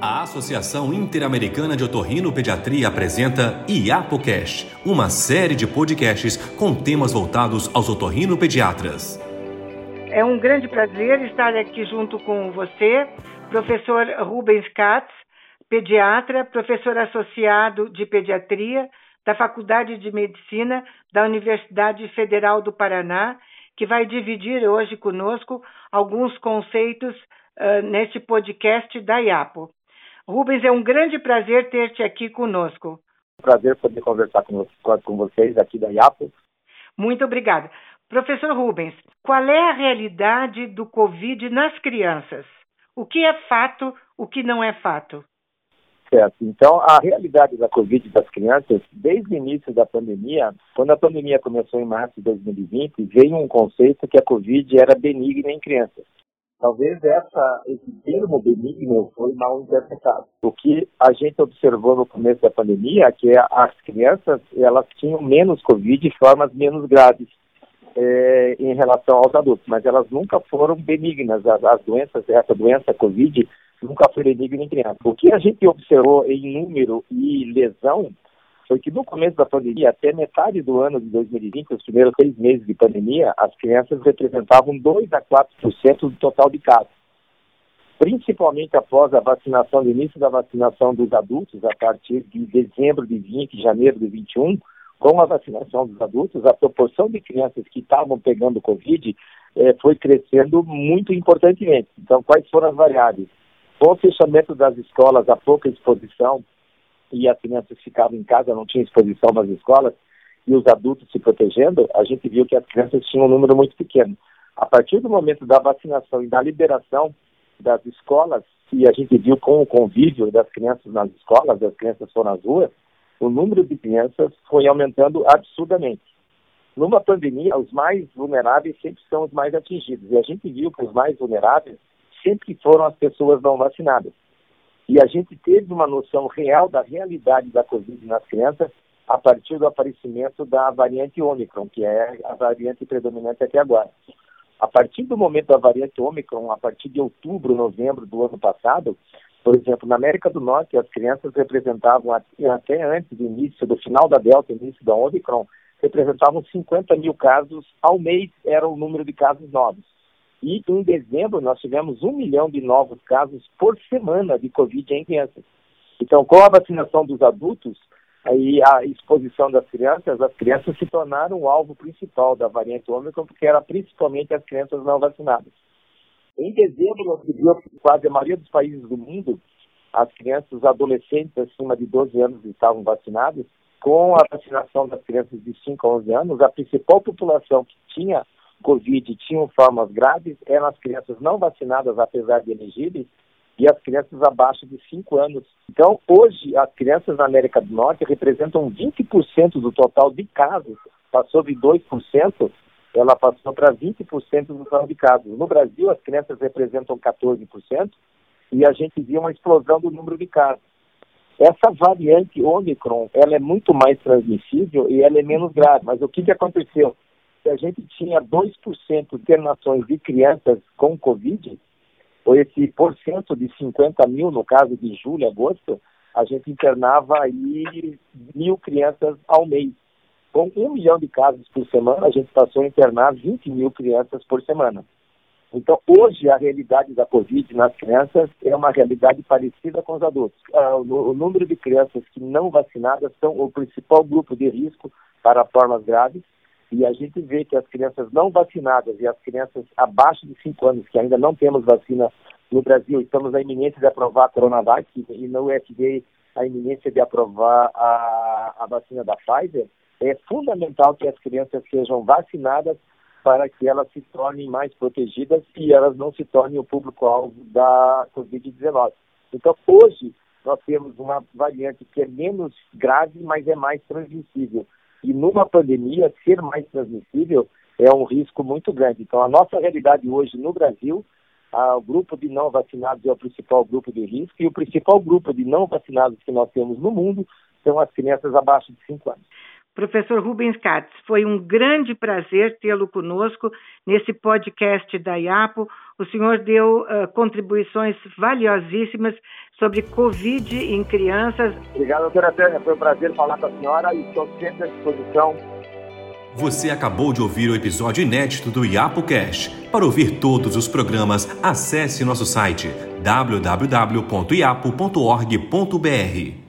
A Associação Interamericana de Otorrino-Pediatria apresenta IAPOCast, uma série de podcasts com temas voltados aos otorrino-pediatras. É um grande prazer estar aqui junto com você, professor Rubens Katz, pediatra, professor associado de pediatria da Faculdade de Medicina da Universidade Federal do Paraná, que vai dividir hoje conosco alguns conceitos uh, neste podcast da IAPO. Rubens, é um grande prazer ter-te aqui conosco. Prazer poder conversar com, com vocês aqui da IAPO. Muito obrigada. Professor Rubens, qual é a realidade do Covid nas crianças? O que é fato, o que não é fato? Certo. Então, a realidade da Covid das crianças, desde o início da pandemia, quando a pandemia começou em março de 2020, veio um conceito que a Covid era benigna em crianças. Talvez essa, esse termo benigno foi mal interpretado. O que a gente observou no começo da pandemia é que as crianças elas tinham menos Covid de formas menos graves é, em relação aos adultos, mas elas nunca foram benignas. As, as doenças, essa doença Covid nunca foi benigna em criança. O que a gente observou em número e lesão foi que no começo da pandemia, até metade do ano de 2020, os primeiros seis meses de pandemia, as crianças representavam 2 a 4% do total de casos. Principalmente após a vacinação, o início da vacinação dos adultos, a partir de dezembro de 20, janeiro de 21, com a vacinação dos adultos, a proporção de crianças que estavam pegando Covid eh, foi crescendo muito importantemente. Então, quais foram as variáveis? Com o fechamento das escolas, a pouca exposição, e as crianças ficavam em casa, não tinha exposição nas escolas, e os adultos se protegendo, a gente viu que as crianças tinham um número muito pequeno. A partir do momento da vacinação e da liberação das escolas, e a gente viu com o convívio das crianças nas escolas, as crianças foram nas ruas, o número de crianças foi aumentando absurdamente. Numa pandemia, os mais vulneráveis sempre são os mais atingidos. E a gente viu que os mais vulneráveis sempre foram as pessoas não vacinadas. E a gente teve uma noção real da realidade da Covid nas crianças a partir do aparecimento da variante Ômicron, que é a variante predominante até agora. A partir do momento da variante Ômicron, a partir de outubro, novembro do ano passado, por exemplo, na América do Norte, as crianças representavam, até antes do início, do final da Delta, início da Omicron, representavam 50 mil casos ao mês, era o número de casos novos. E em dezembro nós tivemos um milhão de novos casos por semana de Covid em crianças. Então, com a vacinação dos adultos e a exposição das crianças, as crianças se tornaram o alvo principal da variante Ômicron, porque era principalmente as crianças não vacinadas. Em dezembro, quase a maioria dos países do mundo, as crianças adolescentes acima de 12 anos estavam vacinadas. Com a vacinação das crianças de 5 a 11 anos, a principal população que tinha Covid tinham formas graves eram as crianças não vacinadas, apesar de elegíveis, e as crianças abaixo de 5 anos. Então, hoje, as crianças na América do Norte representam 20% do total de casos. Passou de 2%, ela passou para 20% do total de casos. No Brasil, as crianças representam 14%, e a gente viu uma explosão do número de casos. Essa variante Omicron, ela é muito mais transmissível e ela é menos grave. Mas o que, que aconteceu? Se a gente tinha 2% de internações de crianças com Covid, ou esse porcento de 50 mil, no caso de julho, agosto, a gente internava aí mil crianças ao mês. Com um milhão de casos por semana, a gente passou a internar 20 mil crianças por semana. Então, hoje, a realidade da Covid nas crianças é uma realidade parecida com os adultos. Ah, o número de crianças que não vacinadas são o principal grupo de risco para formas graves e a gente vê que as crianças não vacinadas e as crianças abaixo de 5 anos, que ainda não temos vacina no Brasil, estamos na iminência de aprovar a Coronavac e no FDA a iminência de aprovar a, a vacina da Pfizer, é fundamental que as crianças sejam vacinadas para que elas se tornem mais protegidas e elas não se tornem o público-alvo da Covid-19. Então, hoje, nós temos uma variante que é menos grave, mas é mais transmissível. E numa pandemia, ser mais transmissível é um risco muito grande. Então, a nossa realidade hoje no Brasil, o grupo de não vacinados é o principal grupo de risco, e o principal grupo de não vacinados que nós temos no mundo são as crianças abaixo de 5 anos. Professor Rubens Katz, foi um grande prazer tê-lo conosco nesse podcast da IAPO, O senhor deu uh, contribuições valiosíssimas sobre Covid em crianças. Obrigado, doutora Tânia. Foi um prazer falar com a senhora e estou sempre à disposição. Você acabou de ouvir o episódio inédito do IapoCast. Para ouvir todos os programas, acesse nosso site www.iapo.org.br.